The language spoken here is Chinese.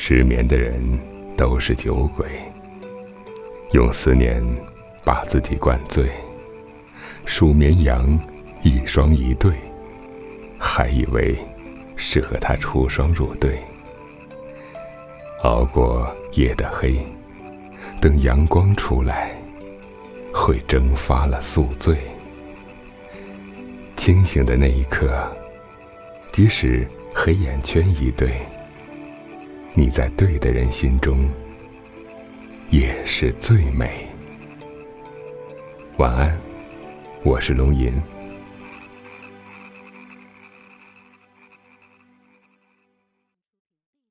失眠的人都是酒鬼，用思念把自己灌醉，数绵羊一双一对，还以为是和他出双入对，熬过夜的黑，等阳光出来，会蒸发了宿醉。清醒的那一刻，即使黑眼圈一对。你在对的人心中，也是最美。晚安，我是龙吟。